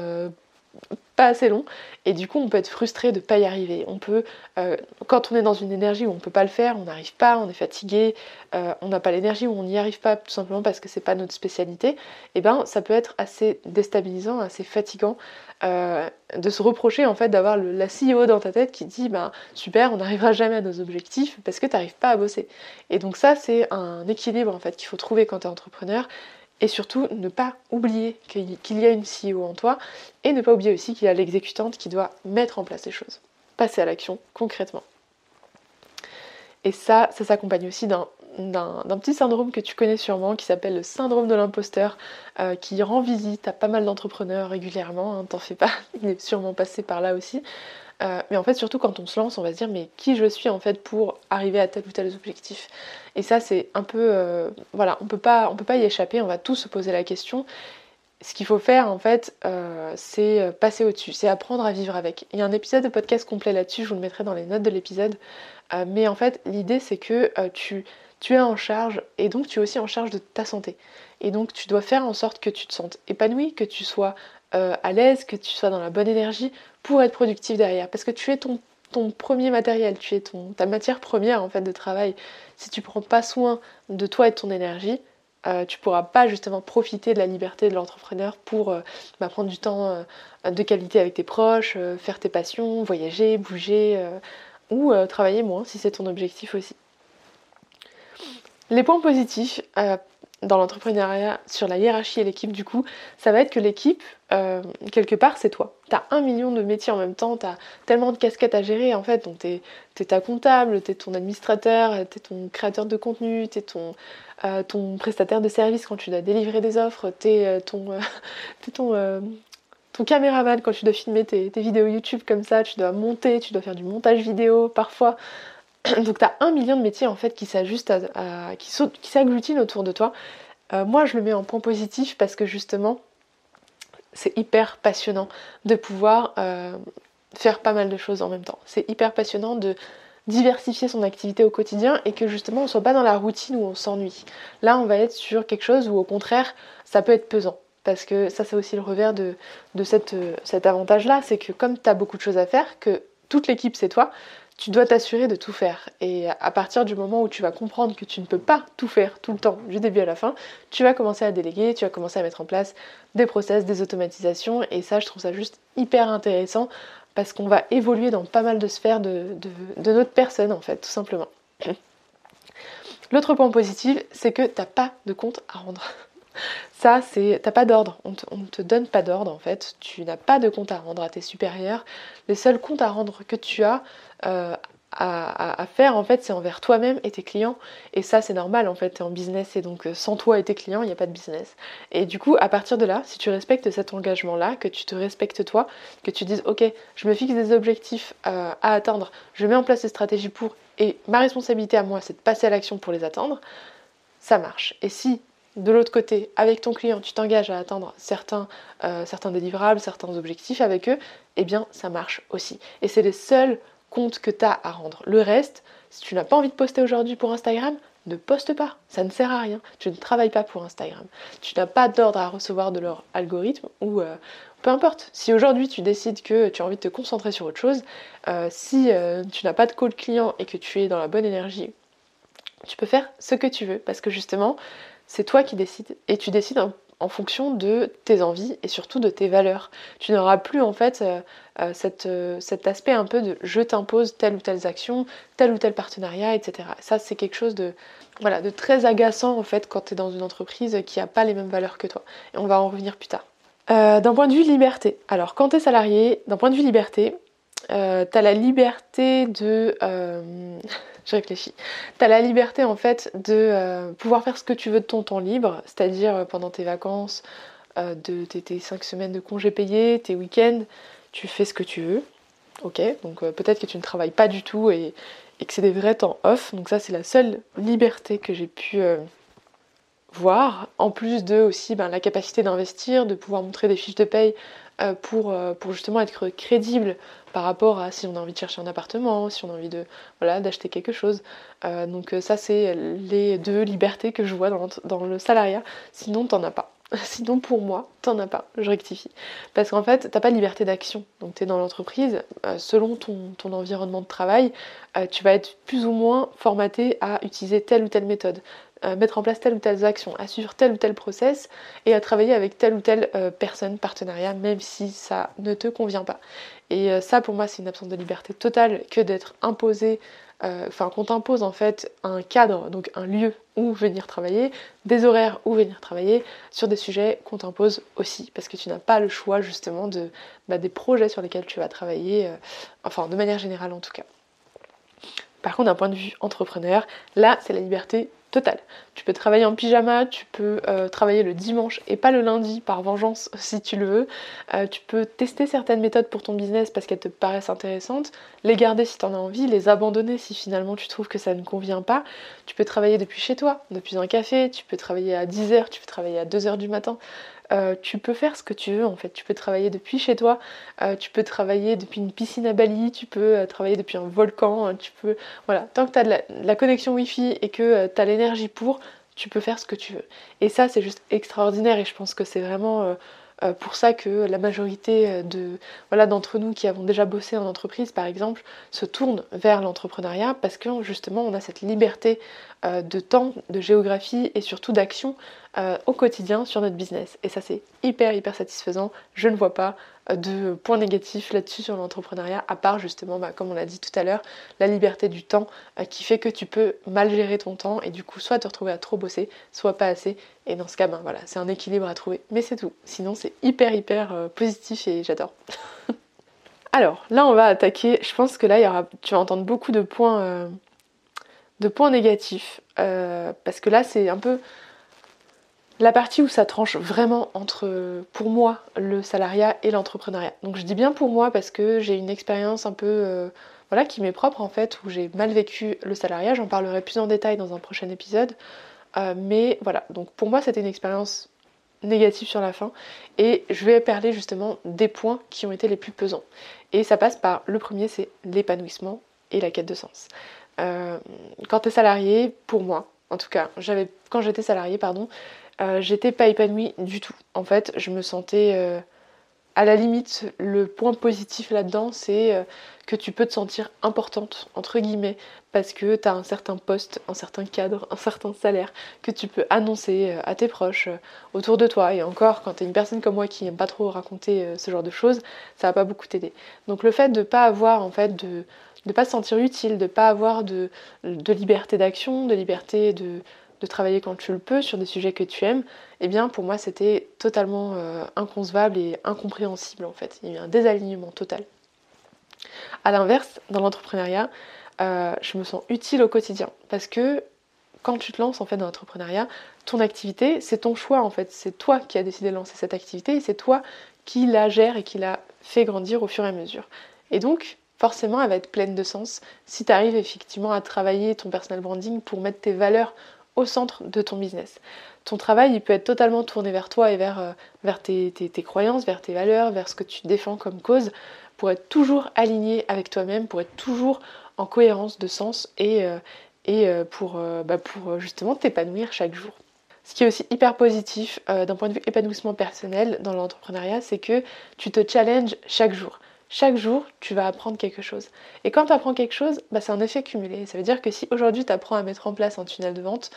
pas assez long et du coup on peut être frustré de pas y arriver. On peut, euh, quand on est dans une énergie où on peut pas le faire, on n'arrive pas, on est fatigué, euh, on n'a pas l'énergie ou on n'y arrive pas tout simplement parce que c'est pas notre spécialité, et eh ben ça peut être assez déstabilisant, assez fatigant euh, de se reprocher en fait d'avoir la CEO dans ta tête qui dit ben super on n'arrivera jamais à nos objectifs parce que tu n'arrives pas à bosser. Et donc ça c'est un équilibre en fait qu'il faut trouver quand tu es entrepreneur et surtout ne pas oublier qu'il y a une CEO en toi et ne pas oublier aussi qu'il y a l'exécutante qui doit mettre en place les choses, passer à l'action concrètement. Et ça, ça s'accompagne aussi d'un petit syndrome que tu connais sûrement qui s'appelle le syndrome de l'imposteur euh, qui rend visite à pas mal d'entrepreneurs régulièrement, hein, t'en fais pas, *laughs* il est sûrement passé par là aussi. Euh, mais en fait, surtout quand on se lance, on va se dire mais qui je suis en fait pour arriver à tel ou tel objectif? Et ça, c'est un peu, euh, voilà, on peut pas, peut pas y échapper. On va tous se poser la question. Ce qu'il faut faire en fait, euh, c'est passer au-dessus, c'est apprendre à vivre avec. Il y a un épisode de podcast complet là-dessus, je vous le mettrai dans les notes de l'épisode. mais en fait, l'idée c'est que tu, tu es en charge et donc tu es aussi en charge de ta santé. Et donc tu dois faire en sorte que tu te sentes épanoui, que tu sois à l'aise, que tu sois dans la bonne énergie pour être productif derrière. Parce que tu es ton, premier matériel, tu es ton, ta matière première en fait de travail. Si tu prends pas soin de toi et de ton énergie, euh, tu pourras pas justement profiter de la liberté de l'entrepreneur pour euh, bah, prendre du temps euh, de qualité avec tes proches, faire tes passions, voyager, bouger ou travailler moins si c'est ton objectif aussi. Les points positifs, dans l'entrepreneuriat sur la hiérarchie et l'équipe du coup, ça va être que l'équipe, euh, quelque part, c'est toi. T'as un million de métiers en même temps, t'as tellement de casquettes à gérer en fait, donc t'es es ta comptable, t'es ton administrateur, t'es ton créateur de contenu, t'es ton, euh, ton prestataire de service quand tu dois délivrer des offres, t'es euh, ton, *laughs* es ton caméraman quand tu dois filmer tes, vidéos YouTube comme ça, tu dois monter, tu dois faire du montage vidéo parfois. *clears throat* Donc tu as un million de métiers en fait qui s'ajustent qui, s'agglutinent autour de toi. Euh, moi je le mets en point positif parce que justement c'est hyper passionnant de pouvoir euh, faire pas mal de choses en même temps. C'est hyper passionnant de diversifier son activité au quotidien et que justement on soit pas dans la routine où on s'ennuie. Là on va être sur quelque chose où au contraire ça peut être pesant. Parce que ça c'est aussi le revers de, cette, cet avantage-là, c'est que comme tu as beaucoup de choses à faire, que toute l'équipe c'est toi, tu dois t'assurer de tout faire. Et à partir du moment où tu vas comprendre que tu ne peux pas tout faire tout le temps, du début à la fin, tu vas commencer à déléguer, tu vas commencer à mettre en place des process, des automatisations. Et ça, je trouve ça juste hyper intéressant parce qu'on va évoluer dans pas mal de sphères de, notre personne, en fait, tout simplement. *clears throat* L'autre point positif, c'est que t'as pas de compte à rendre. *laughs* Ça, c'est. T'as pas d'ordre. On, ne te donne pas d'ordre en fait. Tu n'as pas de compte à rendre à tes supérieurs. Les seuls comptes à rendre que tu as euh, à, faire en fait, c'est envers toi-même et tes clients. Et ça, c'est normal en fait. T'es en business et donc euh, sans toi et tes clients, il n'y a pas de business. Et du coup, à partir de là, si tu respectes cet engagement-là, que tu te respectes toi, que tu dises, ok, je me fixe des objectifs euh, à atteindre, je mets en place des stratégies pour, et ma responsabilité à moi, c'est de passer à l'action pour les atteindre, ça marche. Et si de l'autre côté, avec ton client, tu t'engages à atteindre certains, certains délivrables, certains objectifs avec eux, eh bien ça marche aussi. Et c'est les seuls comptes que tu as à rendre. Le reste, si tu n'as pas envie de poster aujourd'hui pour Instagram, ne poste pas, ça ne sert à rien. Tu ne travailles pas pour Instagram. Tu n'as pas d'ordre à recevoir de leur algorithme ou euh, peu importe. Si aujourd'hui tu décides que tu as envie de te concentrer sur autre chose, euh, si tu n'as pas de call client et que tu es dans la bonne énergie, tu peux faire ce que tu veux parce que justement, c'est toi qui décides. Et tu décides en, fonction de tes envies et surtout de tes valeurs. Tu n'auras plus en fait euh, euh, euh, cet aspect un peu de je t'impose telle ou telle action, tel ou tel partenariat, etc. Ça c'est quelque chose de, voilà, de très agaçant en fait quand tu es dans une entreprise qui n'a pas les mêmes valeurs que toi. Et on va en revenir plus tard. d'un point de vue liberté, alors quand tu es salarié, d'un point de vue liberté, tu as la liberté de... réfléchis. Tu as la liberté en fait de euh, pouvoir faire ce que tu veux de ton temps libre, c'est-à-dire euh, pendant tes vacances, de tes 5 semaines de congés payés, tes week-ends, tu fais ce que tu veux. Ok, donc peut-être que tu ne travailles pas du tout et, que c'est des vrais temps off. Donc ça c'est la seule liberté que j'ai pu voir. En plus de aussi ben, la capacité d'investir, de pouvoir montrer des fiches de paye pour justement être crédible par rapport à si on a envie de chercher un appartement, si on a envie de voilà d'acheter quelque chose. Euh, donc euh, ça c'est les deux libertés que je vois dans, le salariat. Sinon t'en as pas. *laughs* Sinon pour moi t'en as pas. Je rectifie. Parce qu'en fait t'as pas de liberté d'action. Donc tu es dans l'entreprise. Euh, selon ton, ton, environnement de travail, tu vas être plus ou moins formaté à utiliser telle ou telle méthode mettre en place telle ou telle action, à suivre tel ou tel process et à travailler avec telle ou telle personne, partenariat, même si ça ne te convient pas. Et euh, ça, pour moi, c'est une absence de liberté totale que d'être imposé, euh, enfin qu'on t'impose en fait un cadre, donc un lieu où venir travailler, des horaires où venir travailler, sur des sujets qu'on t'impose aussi, parce que tu n'as pas le choix justement de, bah, des projets sur lesquels tu vas travailler, euh, enfin de manière générale en tout cas. Par contre, d'un point de vue entrepreneur, là, c'est la liberté Total. Tu peux travailler en pyjama, tu peux euh, travailler le dimanche et pas le lundi par vengeance *laughs* si tu le veux. Euh, tu peux tester certaines méthodes pour ton business parce qu'elles te paraissent intéressantes, les garder si tu en as envie, les abandonner si finalement tu trouves que ça ne convient pas. Tu peux travailler depuis chez toi, depuis un café, tu peux travailler à 10h, tu peux travailler à 2h du matin. Euh, tu peux faire ce que tu veux en fait. Tu peux travailler depuis chez toi, euh, tu peux travailler depuis une piscine à Bali, tu peux euh, travailler depuis un volcan, tu peux. Voilà, tant que tu as la, connexion Wi-Fi et que tu as l'énergie pour, tu peux faire ce que tu veux. Et ça, c'est juste extraordinaire et je pense que c'est vraiment. pour ça que la majorité de voilà d'entre nous qui avons déjà bossé en entreprise par exemple se tournent vers l'entrepreneuriat parce que justement on a cette liberté de temps, de géographie et surtout d'action euh, au quotidien sur notre business. Et ça, c'est hyper, hyper satisfaisant. Je ne vois pas euh, de points négatifs là-dessus sur l'entrepreneuriat, à part justement, bah, comme on l'a dit tout à l'heure, la liberté du temps euh, qui fait que tu peux mal gérer ton temps et du coup, soit te retrouver à trop bosser, soit pas assez. Et dans ce cas, ben voilà, c'est un équilibre à trouver. Mais c'est tout. Sinon, c'est hyper, hyper positif et j'adore. *laughs* Alors, là, on va attaquer. Je pense que là, y aura, tu vas entendre beaucoup de points, de points négatifs. parce que là, c'est un peu la partie où ça tranche vraiment entre, pour moi, le salariat et l'entrepreneuriat. Donc je dis bien pour moi parce que j'ai une expérience un peu, euh, voilà, qui m'est propre en fait, où j'ai mal vécu le salariat. J'en parlerai plus en détail dans un prochain épisode. Euh, mais voilà, donc pour moi c'était une expérience négative sur la fin. Et je vais parler justement des points qui ont été les plus pesants. Et ça passe par, le premier c'est l'épanouissement et la quête de sens. Euh, quand tu es salarié, pour moi, en tout cas, j'avais quand j'étais salarié, pardon, euh, j'étais pas épanouie du tout. En fait, je me sentais euh, à la limite. Le point positif là-dedans, c'est euh, que tu peux te sentir importante, entre guillemets, parce que tu as un certain poste, un certain cadre, un certain salaire que tu peux annoncer à tes proches autour de toi. Et encore, quand tu es une personne comme moi qui n'aime pas trop raconter ce genre de choses, ça va pas beaucoup t'aider. Donc le fait de pas avoir, en fait, de ne pas se sentir utile, de pas avoir de liberté d'action, de liberté de, de travailler quand tu le peux sur des sujets que tu aimes, eh bien pour moi c'était totalement euh, inconcevable et incompréhensible en fait. Il y a eu un désalignement total. A l'inverse, dans l'entrepreneuriat, euh, je me sens utile au quotidien parce que quand tu te lances en fait dans l'entrepreneuriat, ton activité, c'est ton choix en fait. C'est toi qui as décidé de lancer cette activité et c'est toi qui la gère et qui la fait grandir au fur et à mesure. Et donc, forcément, elle va être pleine de sens si tu arrives effectivement à travailler ton personal branding pour mettre tes valeurs au centre de ton business. Ton travail, il peut être totalement tourné vers toi et vers, euh, vers tes, croyances, vers tes valeurs, vers ce que tu défends comme cause, pour être toujours aligné avec toi-même, pour être toujours en cohérence de sens et, euh, et euh, pour, bah, pour justement t'épanouir chaque jour. Ce qui est aussi hyper positif d'un point de vue épanouissement personnel dans l'entrepreneuriat, c'est que tu te challenges chaque jour. Chaque jour, tu vas apprendre quelque chose. Et quand tu apprends quelque chose, bah, c'est un effet cumulé. Ça veut dire que si aujourd'hui tu apprends à mettre en place un tunnel de vente,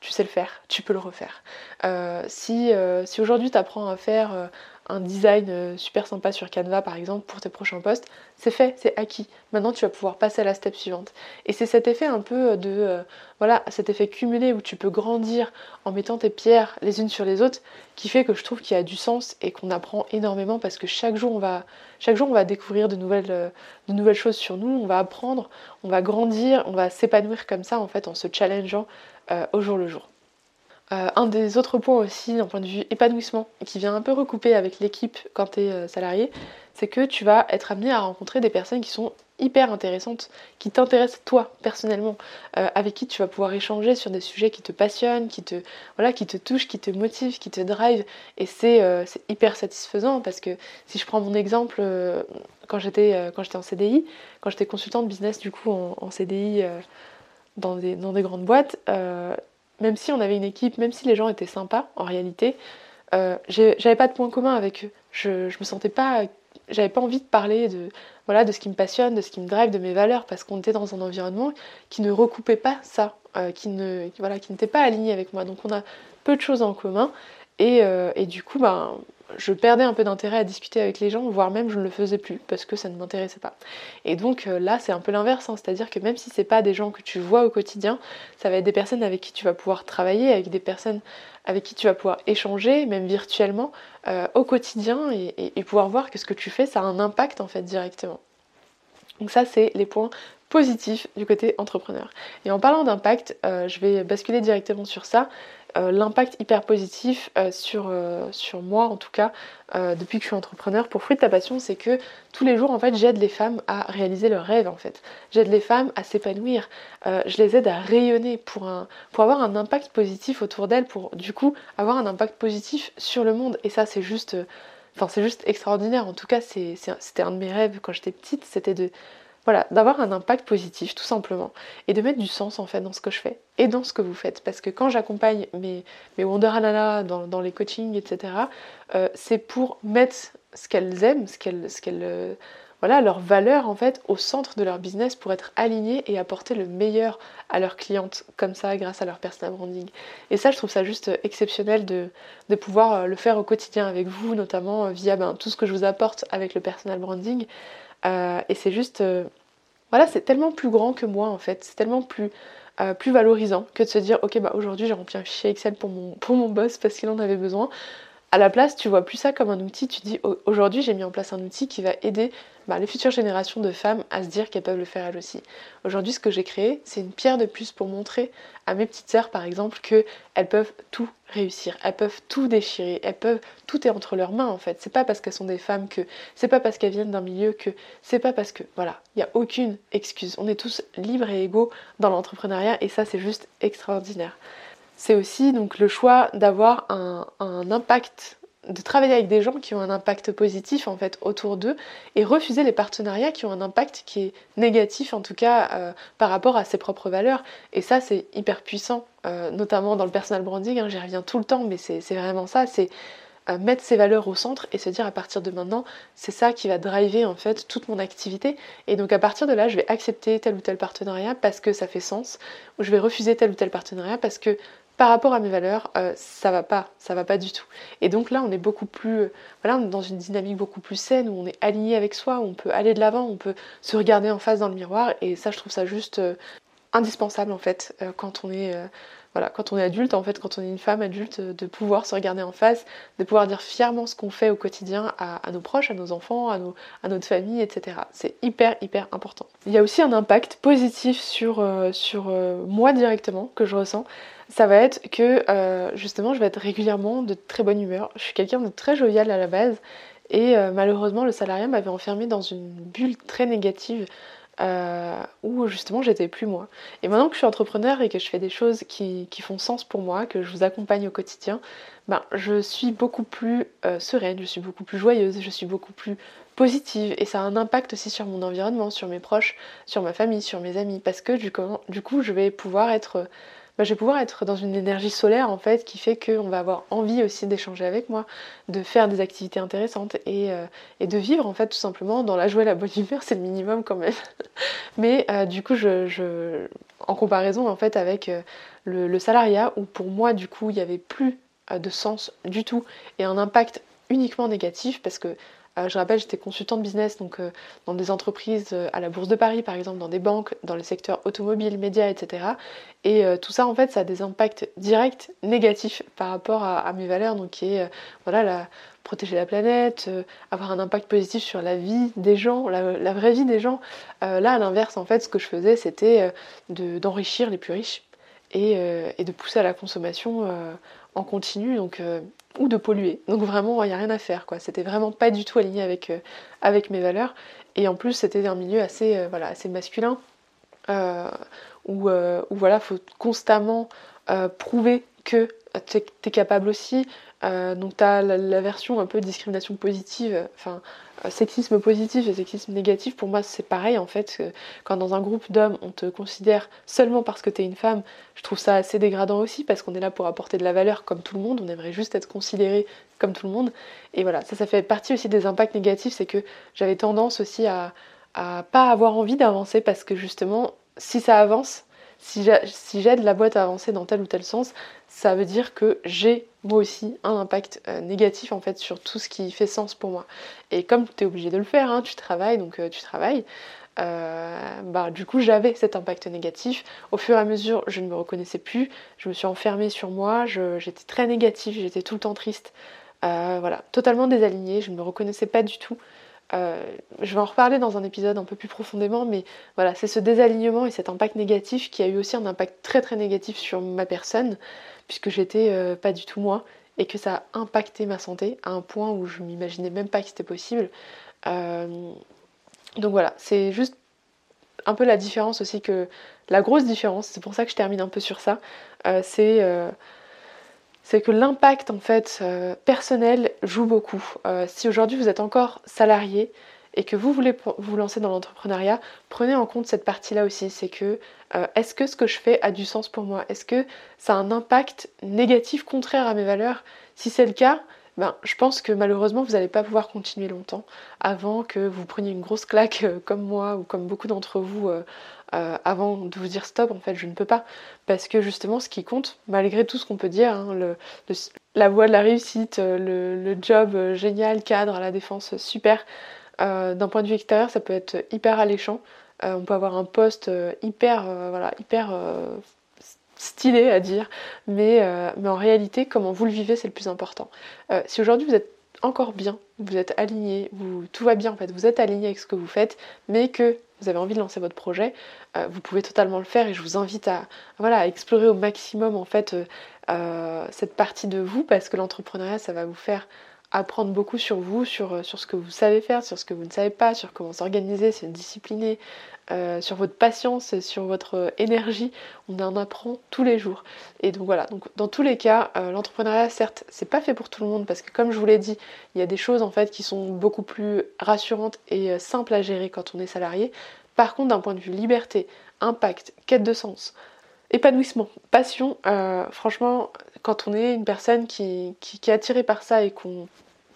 tu sais le faire, tu peux le refaire. Euh, si, euh, si aujourd'hui tu apprends à faire euh, un design super sympa sur Canva par exemple pour tes prochains posts, c'est fait, c'est acquis. Maintenant tu vas pouvoir passer à la step suivante. Et c'est cet effet un peu de voilà, cet effet cumulé où tu peux grandir en mettant tes pierres les unes sur les autres qui fait que je trouve qu'il y a du sens et qu'on apprend énormément parce que chaque jour on va chaque jour on va découvrir de nouvelles de nouvelles choses sur nous, on va apprendre, on va grandir, on va s'épanouir comme ça en fait en se challengeant au jour le jour. un des autres points aussi, d'un point de vue épanouissement, qui vient un peu recouper avec l'équipe quand tu es salarié, c'est que tu vas être amené à rencontrer des personnes qui sont hyper intéressantes, qui t'intéressent toi personnellement, euh, avec qui tu vas pouvoir échanger sur des sujets qui te passionnent, qui te, voilà, qui te touchent, qui te motivent, qui te drive. Et c'est euh, hyper satisfaisant parce que si je prends mon exemple, euh, quand j'étais quand j'étais en CDI, quand j'étais consultante business du coup en, CDI dans, des, dans des grandes boîtes, même si on avait une équipe, même si les gens étaient sympas en réalité, j'avais pas de point commun avec eux. Je, je me sentais pas j'avais pas envie de parler de, voilà, de ce qui me passionne, de ce qui me drive, de mes valeurs, parce qu'on était dans un environnement qui ne recoupait pas ça, euh, qui ne voilà, qui n'était pas aligné avec moi. Donc on a peu de choses en commun, et, euh, et du coup, ben, je perdais un peu d'intérêt à discuter avec les gens, voire même je ne le faisais plus parce que ça ne m'intéressait pas. Et donc euh, là, c'est un peu l'inverse, hein. c'est-à-dire que même si c'est pas des gens que tu vois au quotidien, ça va être des personnes avec qui tu vas pouvoir travailler, avec des personnes avec qui tu vas pouvoir échanger, même virtuellement, euh, au quotidien et, pouvoir voir que ce que tu fais, ça a un impact en fait directement. Donc ça, c'est les points positifs du côté entrepreneur. Et en parlant d'impact, euh, je vais basculer directement sur ça. Euh, l'impact hyper positif euh, sur, euh, sur moi en tout cas depuis que je suis entrepreneur. Pour Fruit de ta passion c'est que tous les jours en fait j'aide les femmes à réaliser leurs rêves en fait. J'aide les femmes à s'épanouir. Je les aide à rayonner pour, avoir un impact positif autour d'elles pour du coup avoir un impact positif sur le monde. Et ça c'est juste c'est juste extraordinaire. En tout cas c'était un de mes rêves quand j'étais petite. C'était de voilà, d'avoir un impact positif tout simplement et de mettre du sens en fait dans ce que je fais et dans ce que vous faites. Parce que quand j'accompagne mes, mes Wonder dans, dans les coachings, etc., euh, c'est pour mettre ce qu'elles aiment, ce qu'elles, euh, voilà, leurs valeurs en fait au centre de leur business pour être alignées et apporter le meilleur à leurs clientes comme ça grâce à leur personal branding. Et ça, je trouve ça juste exceptionnel de, de pouvoir euh, le faire au quotidien avec vous, notamment via ben, tout ce que je vous apporte avec le personal branding. Et c'est juste voilà, c'est tellement plus grand que moi en fait, c'est tellement plus, euh, valorisant que de se dire ok bah aujourd'hui j'ai rempli un fichier Excel pour mon boss parce qu'il en avait besoin. À la place, tu vois plus ça comme un outil, tu dis aujourd'hui j'ai mis en place un outil qui va aider bah, les futures générations de femmes à se dire qu'elles peuvent le faire elles aussi. Aujourd'hui, ce que j'ai créé, c'est une pierre de plus pour montrer à mes petites sœurs, par exemple, qu'elles peuvent tout réussir, elles peuvent tout déchirer, elles peuvent, tout est entre leurs mains en fait. C'est pas parce qu'elles sont des femmes que, c'est pas parce qu'elles viennent d'un milieu que, c'est pas parce que, voilà, il n'y a aucune excuse. On est tous libres et égaux dans l'entrepreneuriat et ça, c'est juste extraordinaire c'est aussi donc le choix d'avoir un, impact de travailler avec des gens qui ont un impact positif en fait autour d'eux et refuser les partenariats qui ont un impact qui est négatif en tout cas euh, par rapport à ses propres valeurs. Et ça c'est hyper puissant euh, notamment dans le personal branding hein, j'y reviens tout le temps mais c'est vraiment ça c'est euh, mettre ses valeurs au centre et se dire à partir de maintenant c'est ça qui va driver en fait toute mon activité. Et donc à partir de là je vais accepter tel ou tel partenariat parce que ça fait sens ou je vais refuser tel ou tel partenariat parce que par rapport à mes valeurs, euh, ça va pas, ça va pas du tout. Et donc là, on est beaucoup plus, euh, voilà, on est dans une dynamique beaucoup plus saine où on est aligné avec soi, où on peut aller de l'avant, on peut se regarder en face dans le miroir. Et ça, je trouve ça juste euh, indispensable en fait quand on est voilà, quand on est adulte, en fait, quand on est une femme adulte, de pouvoir se regarder en face, de pouvoir dire fièrement ce qu'on fait au quotidien à, nos proches, à nos enfants, à, notre famille, etc. C'est hyper, hyper important. Il y a aussi un impact positif sur, sur moi directement que je ressens ça va être que euh, justement je vais être régulièrement de très bonne humeur. Je suis quelqu'un de très jovial à la base et euh, malheureusement le salariat m'avait enfermé dans une bulle très négative euh, où justement j'étais plus moi. Et maintenant que je suis entrepreneur et que je fais des choses qui, font sens pour moi, que je vous accompagne au quotidien, ben, je suis beaucoup plus sereine, je suis beaucoup plus joyeuse, je suis beaucoup plus positive et ça a un impact aussi sur mon environnement, sur mes proches, sur ma famille, sur mes amis parce que du coup je vais pouvoir être bah, je vais pouvoir être dans une énergie solaire en fait qui fait qu'on va avoir envie aussi d'échanger avec moi, de faire des activités intéressantes et, euh, de vivre en fait tout simplement dans la joie et la bonne humeur, c'est le minimum quand même. *laughs* Mais euh, du coup, en comparaison en fait avec euh, le, salariat où pour moi du coup il n'y avait plus de sens du tout et un impact uniquement négatif parce que je rappelle, j'étais consultante business donc euh, dans des entreprises euh, à la Bourse de Paris, par exemple, dans des banques, dans le secteur automobile, médias, etc. Et tout ça, en fait, ça a des impacts directs négatifs par rapport à, mes valeurs, donc qui est voilà, la, protéger la planète, avoir un impact positif sur la vie des gens, la, vraie vie des gens. là, à l'inverse, en fait, ce que je faisais, c'était d'enrichir les plus riches et, de pousser à la consommation en continu ou de polluer. Donc vraiment, il n'y a rien à faire. quoi. C'était vraiment pas du tout aligné avec, avec mes valeurs. Et en plus, c'était un milieu assez, voilà, assez masculin où, où voilà, faut constamment prouver que tu es, capable aussi. Euh, donc tu as la, version un peu discrimination positive, enfin euh, sexisme positif et sexisme négatif, pour moi c'est pareil en fait. Quand dans un groupe d'hommes on te considère seulement parce que tu es une femme, je trouve ça assez dégradant aussi parce qu'on est là pour apporter de la valeur comme tout le monde, on aimerait juste être considéré comme tout le monde. Et voilà, ça ça fait partie aussi des impacts négatifs, c'est que j'avais tendance aussi à, à pas avoir envie d'avancer parce que justement si ça avance, si j'aide la boîte à avancer dans tel ou tel sens, ça veut dire que j'ai moi aussi un impact euh, négatif en fait sur tout ce qui fait sens pour moi. Et comme tu es obligé de le faire, hein, tu travailles, donc euh, tu travailles, euh, bah, du coup j'avais cet impact négatif. Au fur et à mesure, je ne me reconnaissais plus, je me suis enfermée sur moi, j'étais très négative, j'étais tout le temps triste. voilà, totalement désalignée, je ne me reconnaissais pas du tout. Euh, je vais en reparler dans un épisode un peu plus profondément, mais voilà, c'est ce désalignement et cet impact négatif qui a eu aussi un impact très très négatif sur ma personne, puisque j'étais euh, pas du tout moi, et que ça a impacté ma santé à un point où je m'imaginais même pas que c'était possible. Euh, donc voilà, c'est juste un peu la différence aussi que. La grosse différence, c'est pour ça que je termine un peu sur ça, c'est c'est que l'impact en fait euh, personnel joue beaucoup. Euh, si aujourd'hui vous êtes encore salarié et que vous voulez vous lancer dans l'entrepreneuriat, prenez en compte cette partie-là aussi. C'est que euh, est-ce que ce que je fais a du sens pour moi? Est-ce que ça a un impact négatif contraire à mes valeurs? Si c'est le cas, ben, je pense que malheureusement vous n'allez pas pouvoir continuer longtemps avant que vous preniez une grosse claque comme moi ou comme beaucoup d'entre vous euh, avant de vous dire stop, en fait, je ne peux pas. Parce que justement, ce qui compte, malgré tout ce qu'on peut dire, hein, la voie de la réussite, euh, le, job euh, génial, cadre à la défense, super. D'un point de vue extérieur, ça peut être hyper alléchant. on peut avoir un poste hyper, voilà, hyper stylé à dire, mais, mais en réalité, comment vous le vivez, c'est le plus important. si aujourd'hui vous êtes encore bien, vous êtes aligné, tout va bien en fait, vous êtes aligné avec ce que vous faites, mais que vous avez envie de lancer votre projet, euh, vous pouvez totalement le faire et je vous invite à, voilà, explorer au maximum en fait euh, euh, cette partie de vous parce que l'entrepreneuriat ça va vous faire apprendre beaucoup sur vous, sur, sur ce que vous savez faire, sur ce que vous ne savez pas, sur comment s'organiser, se discipliner, sur votre patience, sur votre énergie. On en apprend tous les jours. Et donc voilà, dans tous les cas, l'entrepreneuriat, certes, c'est pas fait pour tout le monde parce que comme je vous l'ai dit, il y a des choses en fait qui sont beaucoup plus rassurantes et simples à gérer quand on est salarié. Par contre, d'un point de vue liberté, impact, quête de sens, épanouissement, passion, euh, franchement, quand on est une personne qui, qui, est attirée par ça et qu'on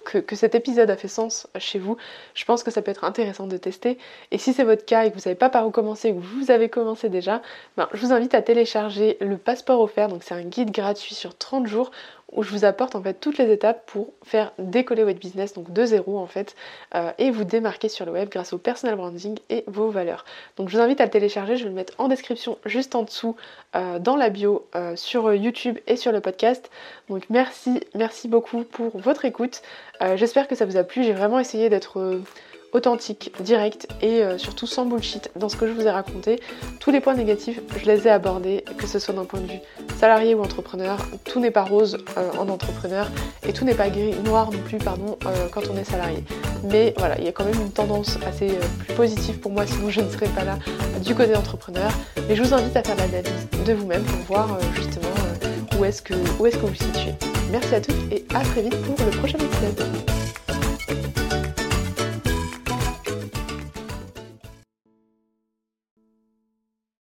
que, cet épisode a fait sens chez vous, je pense que ça peut être intéressant de tester. Et si c'est votre cas et que vous ne savez pas par où commencer, ou que vous avez commencé déjà, ben, je vous invite à télécharger le passeport offert. Donc c'est un guide gratuit sur 30 jours où je vous apporte en fait toutes les étapes pour faire décoller votre business, donc de zéro en fait, euh, et vous démarquer sur le web grâce au personal branding et vos valeurs. Donc je vous invite à le télécharger, je vais le mettre en description juste en dessous euh, dans la bio euh, sur YouTube et sur le podcast. Donc merci, merci beaucoup pour votre écoute. J'espère que ça vous a plu, j'ai vraiment essayé d'être authentique, direct et euh, surtout sans bullshit dans ce que je vous ai raconté. Tous les points négatifs, je les ai abordés, que ce soit d'un point de vue salarié ou entrepreneur. Tout n'est pas rose euh, en entrepreneur et tout n'est pas gris, noir non plus, pardon, euh, quand on est salarié. Mais voilà, il y a quand même une tendance assez plus positive pour moi, sinon je ne serais pas là du côté entrepreneur. Mais je vous invite à faire l'analyse de vous-même pour voir justement où est-ce que, où est-ce que vous vous situez. Merci à tous et à très vite pour le prochain épisode.